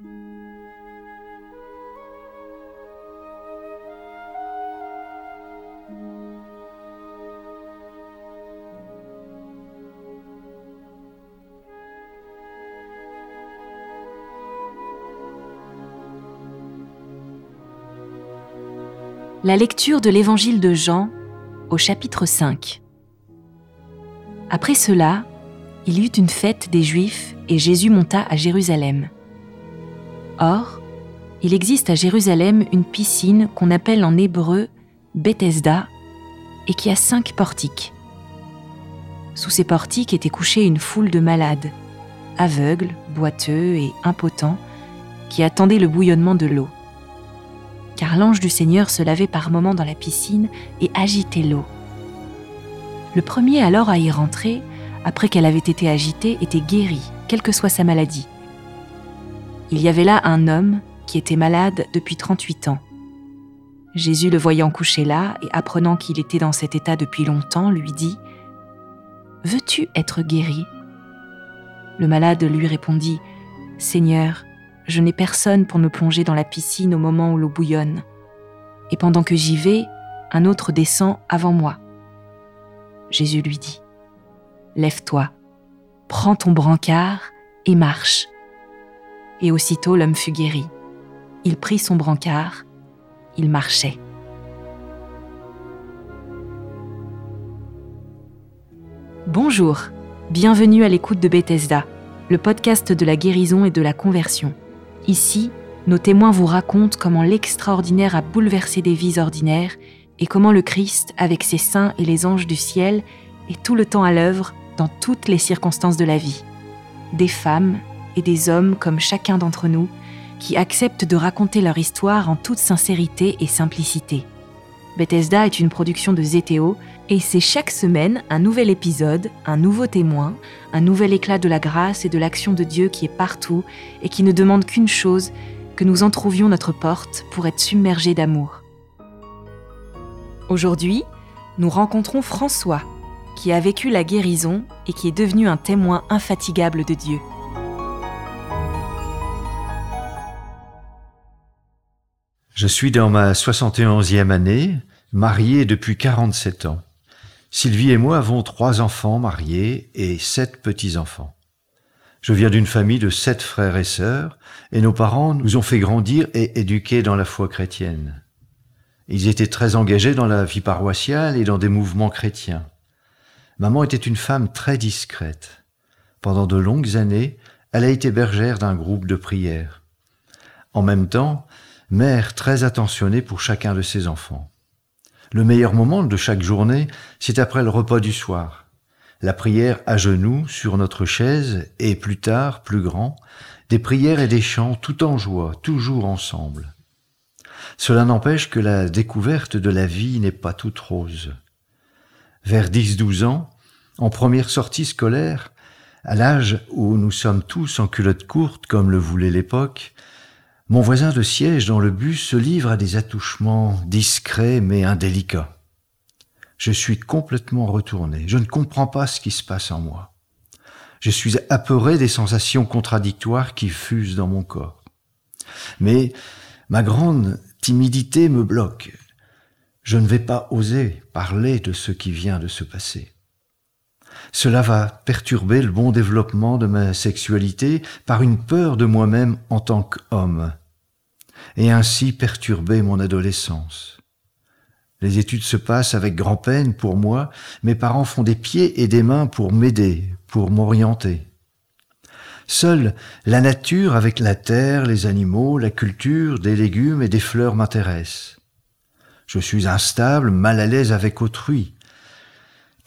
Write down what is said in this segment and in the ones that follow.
La lecture de l'Évangile de Jean au chapitre 5. Après cela, il y eut une fête des Juifs et Jésus monta à Jérusalem. Or, il existe à Jérusalem une piscine qu'on appelle en hébreu Bethesda et qui a cinq portiques. Sous ces portiques était couchée une foule de malades, aveugles, boiteux et impotents, qui attendaient le bouillonnement de l'eau. Car l'ange du Seigneur se lavait par moments dans la piscine et agitait l'eau. Le premier alors à y rentrer, après qu'elle avait été agitée, était guéri, quelle que soit sa maladie. Il y avait là un homme qui était malade depuis 38 ans. Jésus, le voyant couché là et apprenant qu'il était dans cet état depuis longtemps, lui dit ⁇ Veux-tu être guéri ?⁇ Le malade lui répondit ⁇ Seigneur, je n'ai personne pour me plonger dans la piscine au moment où l'eau bouillonne. Et pendant que j'y vais, un autre descend avant moi. Jésus lui dit, Lève-toi, prends ton brancard et marche. Et aussitôt l'homme fut guéri. Il prit son brancard, il marchait. Bonjour, bienvenue à l'écoute de Bethesda, le podcast de la guérison et de la conversion. Ici, nos témoins vous racontent comment l'extraordinaire a bouleversé des vies ordinaires et comment le Christ, avec ses saints et les anges du ciel, est tout le temps à l'œuvre dans toutes les circonstances de la vie. Des femmes des hommes comme chacun d'entre nous qui acceptent de raconter leur histoire en toute sincérité et simplicité. Bethesda est une production de Zétéo et c'est chaque semaine un nouvel épisode, un nouveau témoin, un nouvel éclat de la grâce et de l'action de Dieu qui est partout et qui ne demande qu'une chose, que nous entrouvions notre porte pour être submergés d'amour. Aujourd'hui, nous rencontrons François, qui a vécu la guérison et qui est devenu un témoin infatigable de Dieu. Je suis dans ma 71e année, marié depuis 47 ans. Sylvie et moi avons trois enfants mariés et sept petits-enfants. Je viens d'une famille de sept frères et sœurs, et nos parents nous ont fait grandir et éduquer dans la foi chrétienne. Ils étaient très engagés dans la vie paroissiale et dans des mouvements chrétiens. Maman était une femme très discrète. Pendant de longues années, elle a été bergère d'un groupe de prière. En même temps, mère très attentionnée pour chacun de ses enfants. Le meilleur moment de chaque journée, c'est après le repas du soir. La prière à genoux sur notre chaise et plus tard, plus grand, des prières et des chants tout en joie, toujours ensemble. Cela n'empêche que la découverte de la vie n'est pas toute rose. Vers 10-12 ans, en première sortie scolaire, à l'âge où nous sommes tous en culotte courte comme le voulait l'époque, mon voisin de siège dans le bus se livre à des attouchements discrets mais indélicats. Je suis complètement retourné. Je ne comprends pas ce qui se passe en moi. Je suis apeuré des sensations contradictoires qui fusent dans mon corps. Mais ma grande timidité me bloque. Je ne vais pas oser parler de ce qui vient de se passer. Cela va perturber le bon développement de ma sexualité par une peur de moi-même en tant qu'homme, et ainsi perturber mon adolescence. Les études se passent avec grand-peine pour moi, mes parents font des pieds et des mains pour m'aider, pour m'orienter. Seule la nature avec la terre, les animaux, la culture, des légumes et des fleurs m'intéressent. Je suis instable, mal à l'aise avec autrui,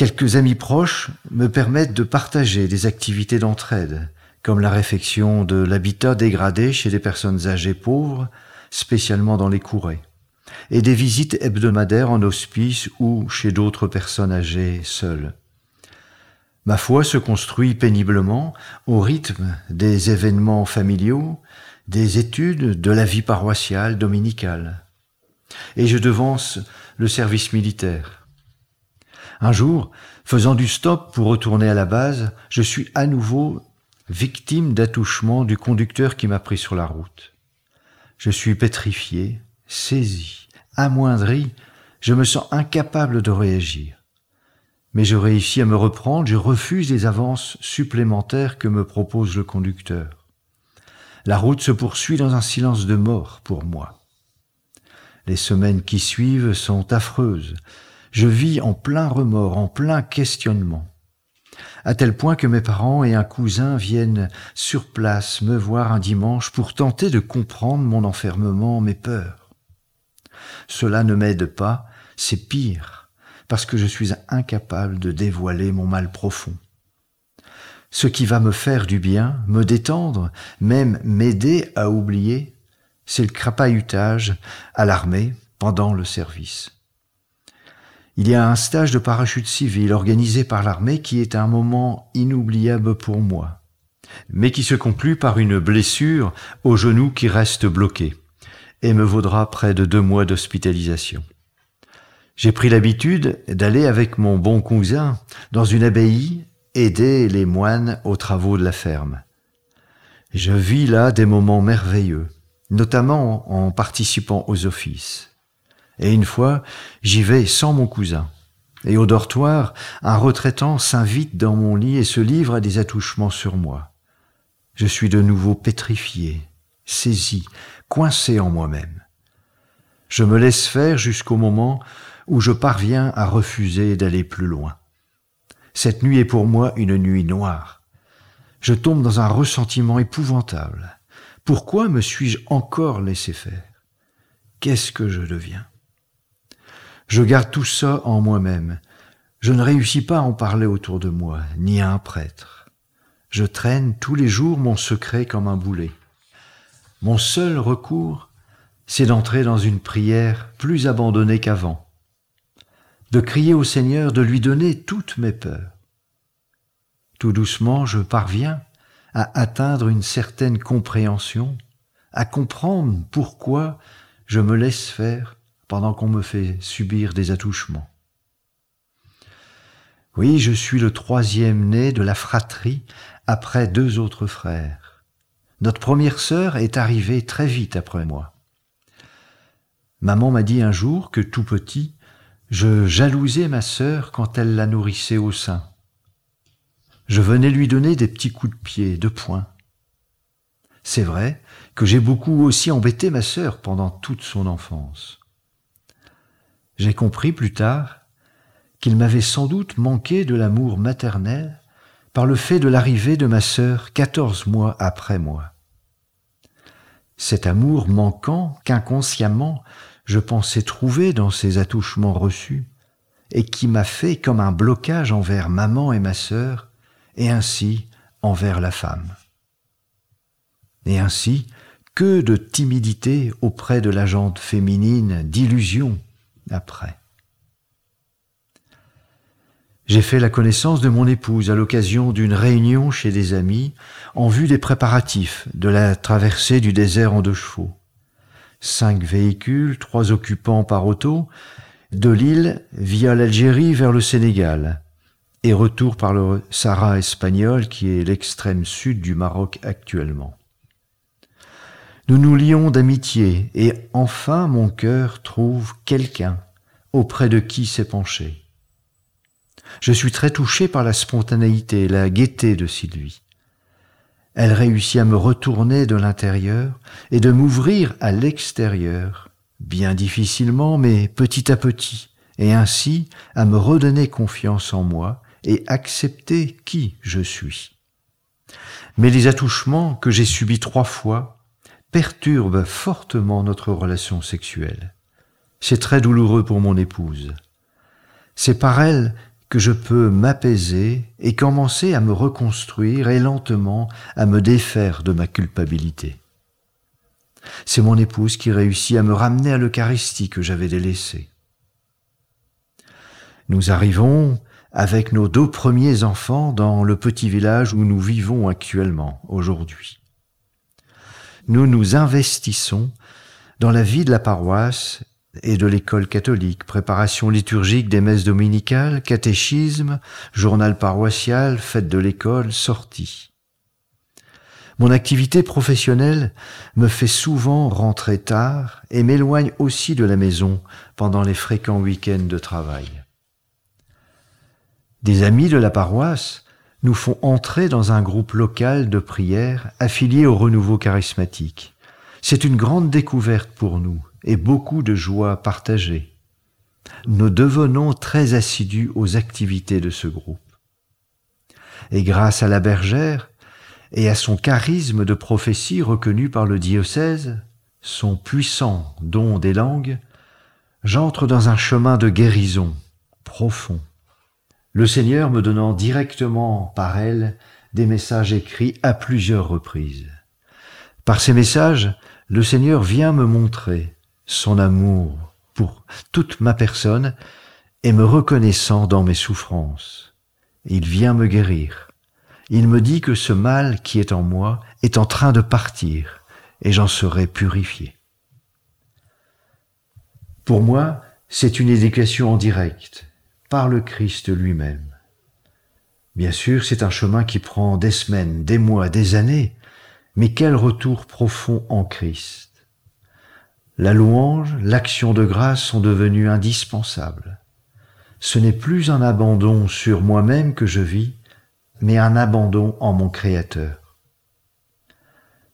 Quelques amis proches me permettent de partager des activités d'entraide, comme la réfection de l'habitat dégradé chez des personnes âgées pauvres, spécialement dans les courets, et des visites hebdomadaires en hospice ou chez d'autres personnes âgées seules. Ma foi se construit péniblement au rythme des événements familiaux, des études, de la vie paroissiale dominicale. Et je devance le service militaire. Un jour, faisant du stop pour retourner à la base, je suis à nouveau victime d'attouchement du conducteur qui m'a pris sur la route. Je suis pétrifié, saisi, amoindri, je me sens incapable de réagir. Mais je réussis à me reprendre, je refuse les avances supplémentaires que me propose le conducteur. La route se poursuit dans un silence de mort pour moi. Les semaines qui suivent sont affreuses. Je vis en plein remords, en plein questionnement. À tel point que mes parents et un cousin viennent sur place me voir un dimanche pour tenter de comprendre mon enfermement, mes peurs. Cela ne m'aide pas, c'est pire, parce que je suis incapable de dévoiler mon mal profond. Ce qui va me faire du bien, me détendre, même m'aider à oublier, c'est le crapahutage à l'armée pendant le service. Il y a un stage de parachute civil organisé par l'armée qui est un moment inoubliable pour moi, mais qui se conclut par une blessure au genou qui reste bloqué et me vaudra près de deux mois d'hospitalisation. J'ai pris l'habitude d'aller avec mon bon cousin dans une abbaye aider les moines aux travaux de la ferme. Je vis là des moments merveilleux, notamment en participant aux offices. Et une fois, j'y vais sans mon cousin. Et au dortoir, un retraitant s'invite dans mon lit et se livre à des attouchements sur moi. Je suis de nouveau pétrifié, saisi, coincé en moi-même. Je me laisse faire jusqu'au moment où je parviens à refuser d'aller plus loin. Cette nuit est pour moi une nuit noire. Je tombe dans un ressentiment épouvantable. Pourquoi me suis-je encore laissé faire? Qu'est-ce que je deviens? Je garde tout ça en moi-même. Je ne réussis pas à en parler autour de moi, ni à un prêtre. Je traîne tous les jours mon secret comme un boulet. Mon seul recours, c'est d'entrer dans une prière plus abandonnée qu'avant, de crier au Seigneur de lui donner toutes mes peurs. Tout doucement, je parviens à atteindre une certaine compréhension, à comprendre pourquoi je me laisse faire pendant qu'on me fait subir des attouchements. Oui, je suis le troisième né de la fratrie après deux autres frères. Notre première sœur est arrivée très vite après moi. Maman m'a dit un jour que tout petit, je jalousais ma sœur quand elle la nourrissait au sein. Je venais lui donner des petits coups de pied, de poing. C'est vrai que j'ai beaucoup aussi embêté ma sœur pendant toute son enfance. J'ai compris plus tard qu'il m'avait sans doute manqué de l'amour maternel par le fait de l'arrivée de ma sœur quatorze mois après moi. Cet amour manquant qu'inconsciemment je pensais trouver dans ces attouchements reçus, et qui m'a fait comme un blocage envers maman et ma sœur, et ainsi envers la femme. Et ainsi, que de timidité auprès de la jante féminine, d'illusion après. J'ai fait la connaissance de mon épouse à l'occasion d'une réunion chez des amis en vue des préparatifs de la traversée du désert en deux chevaux cinq véhicules, trois occupants par auto, de l'île via l'Algérie vers le Sénégal, et retour par le Sahara espagnol qui est l'extrême sud du Maroc actuellement. Nous nous lions d'amitié et enfin mon cœur trouve quelqu'un auprès de qui s'épancher. Je suis très touché par la spontanéité, la gaieté de Sylvie elle réussit à me retourner de l'intérieur et de m'ouvrir à l'extérieur, bien difficilement, mais petit à petit, et ainsi à me redonner confiance en moi et accepter qui je suis. Mais les attouchements que j'ai subis trois fois perturbent fortement notre relation sexuelle. C'est très douloureux pour mon épouse. C'est par elle que je peux m'apaiser et commencer à me reconstruire et lentement à me défaire de ma culpabilité. C'est mon épouse qui réussit à me ramener à l'Eucharistie que j'avais délaissée. Nous arrivons avec nos deux premiers enfants dans le petit village où nous vivons actuellement, aujourd'hui. Nous nous investissons dans la vie de la paroisse et de l'école catholique, préparation liturgique des messes dominicales, catéchisme, journal paroissial, fête de l'école, sortie. Mon activité professionnelle me fait souvent rentrer tard et m'éloigne aussi de la maison pendant les fréquents week-ends de travail. Des amis de la paroisse nous font entrer dans un groupe local de prière affilié au renouveau charismatique. C'est une grande découverte pour nous et beaucoup de joie partagée. Nous devenons très assidus aux activités de ce groupe. Et grâce à la bergère et à son charisme de prophétie reconnu par le diocèse, son puissant don des langues, j'entre dans un chemin de guérison profond le Seigneur me donnant directement par elle des messages écrits à plusieurs reprises. Par ces messages, le Seigneur vient me montrer son amour pour toute ma personne et me reconnaissant dans mes souffrances. Il vient me guérir. Il me dit que ce mal qui est en moi est en train de partir et j'en serai purifié. Pour moi, c'est une éducation en direct par le Christ lui-même. Bien sûr, c'est un chemin qui prend des semaines, des mois, des années, mais quel retour profond en Christ. La louange, l'action de grâce sont devenus indispensables. Ce n'est plus un abandon sur moi-même que je vis, mais un abandon en mon Créateur.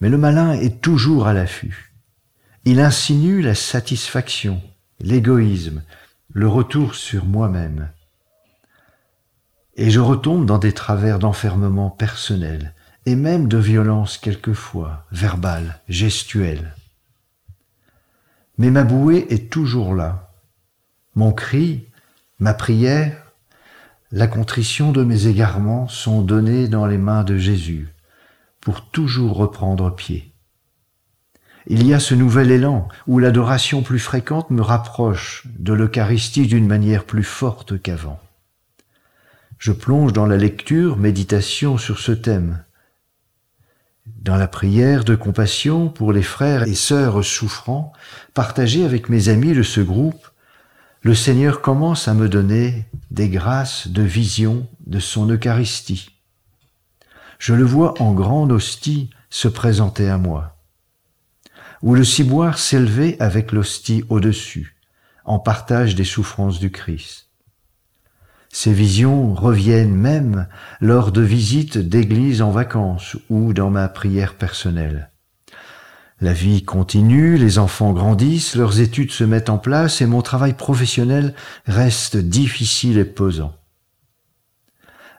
Mais le malin est toujours à l'affût. Il insinue la satisfaction, l'égoïsme, le retour sur moi-même. Et je retombe dans des travers d'enfermement personnel, et même de violence quelquefois, verbale, gestuelle. Mais ma bouée est toujours là. Mon cri, ma prière, la contrition de mes égarements sont donnés dans les mains de Jésus pour toujours reprendre pied. Il y a ce nouvel élan où l'adoration plus fréquente me rapproche de l'Eucharistie d'une manière plus forte qu'avant. Je plonge dans la lecture, méditation sur ce thème. Dans la prière de compassion pour les frères et sœurs souffrants, partagée avec mes amis de ce groupe, le Seigneur commence à me donner des grâces de vision de son Eucharistie. Je le vois en grande hostie se présenter à moi où le ciboire s'élevait avec l'hostie au-dessus, en partage des souffrances du Christ. Ces visions reviennent même lors de visites d'église en vacances ou dans ma prière personnelle. La vie continue, les enfants grandissent, leurs études se mettent en place et mon travail professionnel reste difficile et pesant.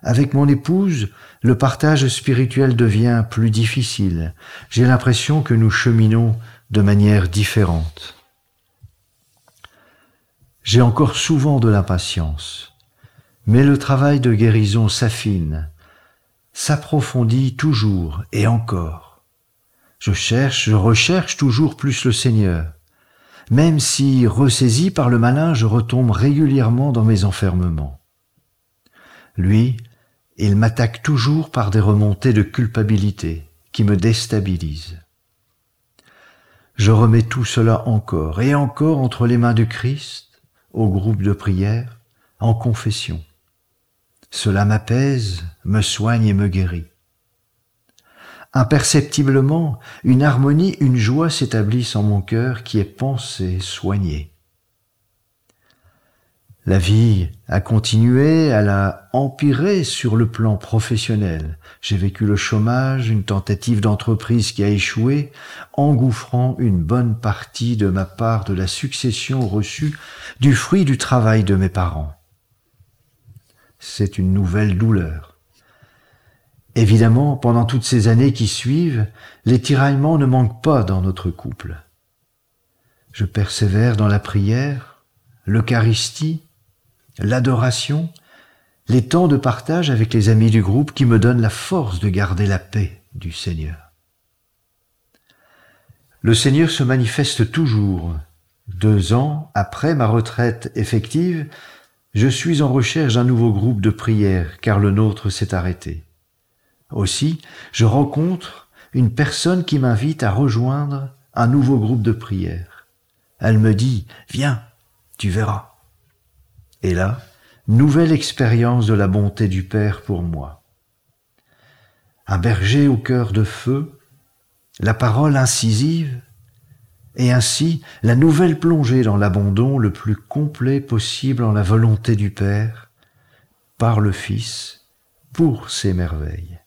Avec mon épouse, le partage spirituel devient plus difficile. J'ai l'impression que nous cheminons de manière différente. J'ai encore souvent de l'impatience, mais le travail de guérison s'affine, s'approfondit toujours et encore. Je cherche, je recherche toujours plus le Seigneur. Même si, ressaisi par le malin, je retombe régulièrement dans mes enfermements. Lui, il m'attaque toujours par des remontées de culpabilité qui me déstabilisent. Je remets tout cela encore et encore entre les mains du Christ, au groupe de prière, en confession. Cela m'apaise, me soigne et me guérit. Imperceptiblement, une harmonie, une joie s'établissent en mon cœur qui est pensée, soignée. La vie a continué, elle a empiré sur le plan professionnel. J'ai vécu le chômage, une tentative d'entreprise qui a échoué, engouffrant une bonne partie de ma part de la succession reçue du fruit du travail de mes parents. C'est une nouvelle douleur. Évidemment, pendant toutes ces années qui suivent, les tiraillements ne manquent pas dans notre couple. Je persévère dans la prière, l'Eucharistie, l'adoration, les temps de partage avec les amis du groupe qui me donnent la force de garder la paix du Seigneur. Le Seigneur se manifeste toujours. Deux ans après ma retraite effective, je suis en recherche d'un nouveau groupe de prière car le nôtre s'est arrêté. Aussi, je rencontre une personne qui m'invite à rejoindre un nouveau groupe de prière. Elle me dit, viens, tu verras. Et là, nouvelle expérience de la bonté du Père pour moi. un berger au cœur de feu, la parole incisive, et ainsi la nouvelle plongée dans l'abandon le plus complet possible en la volonté du Père, par le Fils, pour ses merveilles.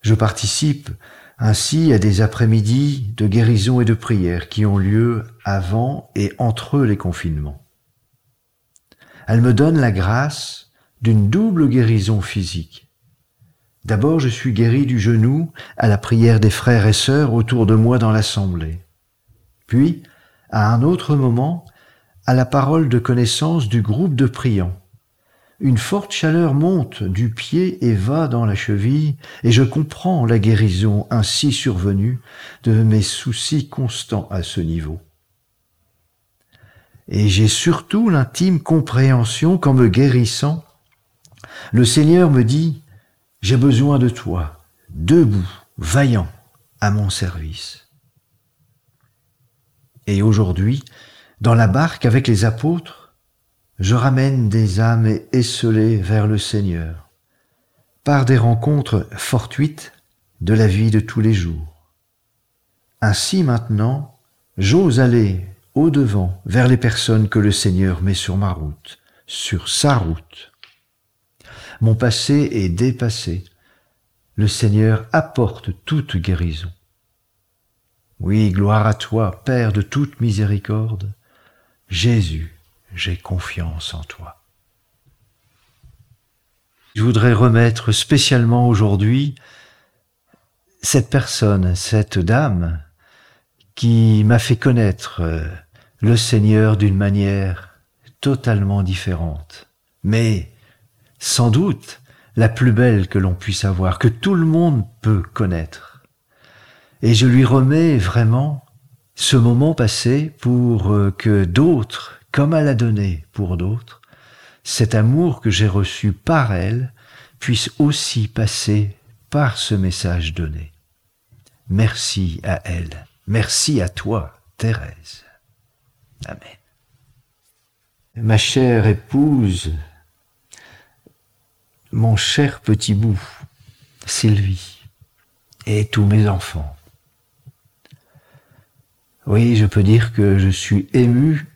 Je participe ainsi à des après-midi de guérison et de prière qui ont lieu avant et entre les confinements. Elle me donne la grâce d'une double guérison physique. D'abord, je suis guéri du genou à la prière des frères et sœurs autour de moi dans l'assemblée. Puis, à un autre moment, à la parole de connaissance du groupe de priants. Une forte chaleur monte du pied et va dans la cheville, et je comprends la guérison ainsi survenue de mes soucis constants à ce niveau. Et j'ai surtout l'intime compréhension qu'en me guérissant, le Seigneur me dit, j'ai besoin de toi, debout, vaillant, à mon service. Et aujourd'hui, dans la barque avec les apôtres, je ramène des âmes esselées vers le Seigneur, par des rencontres fortuites de la vie de tous les jours. Ainsi maintenant, j'ose aller au-devant vers les personnes que le Seigneur met sur ma route, sur sa route. Mon passé est dépassé. Le Seigneur apporte toute guérison. Oui, gloire à toi, Père de toute miséricorde. Jésus, j'ai confiance en toi. Je voudrais remettre spécialement aujourd'hui cette personne, cette dame, qui m'a fait connaître euh, le Seigneur d'une manière totalement différente, mais sans doute la plus belle que l'on puisse avoir, que tout le monde peut connaître. Et je lui remets vraiment ce moment passé pour euh, que d'autres, comme elle a donné pour d'autres, cet amour que j'ai reçu par elle puisse aussi passer par ce message donné. Merci à elle. Merci à toi, Thérèse. Amen. Ma chère épouse, mon cher petit bout, Sylvie, et tous mes enfants. Oui, je peux dire que je suis ému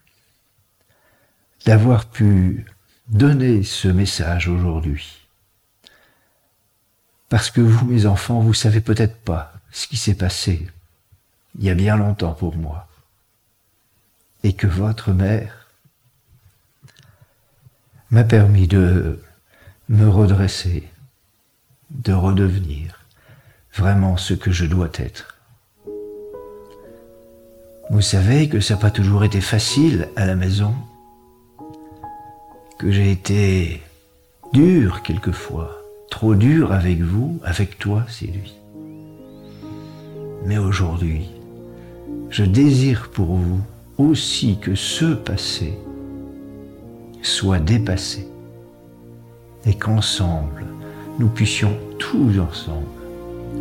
d'avoir pu donner ce message aujourd'hui. Parce que vous, mes enfants, vous savez peut-être pas ce qui s'est passé il y a bien longtemps pour moi. Et que votre mère m'a permis de me redresser, de redevenir vraiment ce que je dois être. Vous savez que ça n'a pas toujours été facile à la maison, que j'ai été dur quelquefois, trop dur avec vous, avec toi, c'est lui. Mais aujourd'hui, je désire pour vous aussi que ce passé soit dépassé et qu'ensemble, nous puissions tous ensemble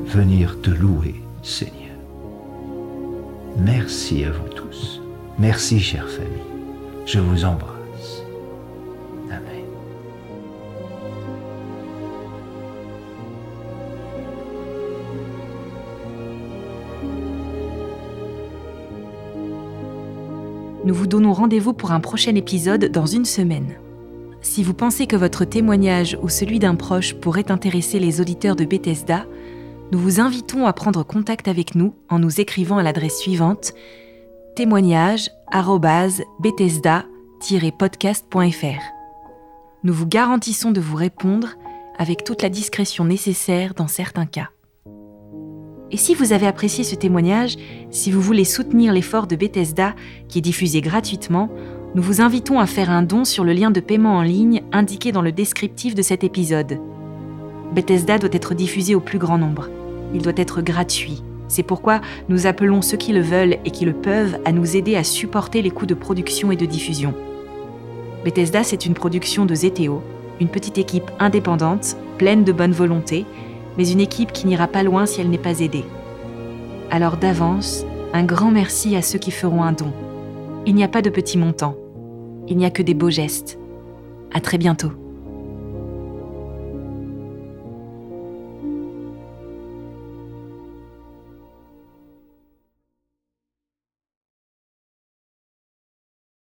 venir te louer, Seigneur. Merci à vous tous. Merci, chère famille. Je vous embrasse. Nous vous donnons rendez-vous pour un prochain épisode dans une semaine. Si vous pensez que votre témoignage ou celui d'un proche pourrait intéresser les auditeurs de Bethesda, nous vous invitons à prendre contact avec nous en nous écrivant à l'adresse suivante témoignage@bethesda-podcast.fr. Nous vous garantissons de vous répondre avec toute la discrétion nécessaire dans certains cas. Et si vous avez apprécié ce témoignage, si vous voulez soutenir l'effort de Bethesda qui est diffusé gratuitement, nous vous invitons à faire un don sur le lien de paiement en ligne indiqué dans le descriptif de cet épisode. Bethesda doit être diffusé au plus grand nombre. Il doit être gratuit. C'est pourquoi nous appelons ceux qui le veulent et qui le peuvent à nous aider à supporter les coûts de production et de diffusion. Bethesda, c'est une production de Zeteo, une petite équipe indépendante, pleine de bonne volonté, mais une équipe qui n'ira pas loin si elle n'est pas aidée. Alors d'avance, un grand merci à ceux qui feront un don. Il n'y a pas de petits montants. Il n'y a que des beaux gestes. À très bientôt.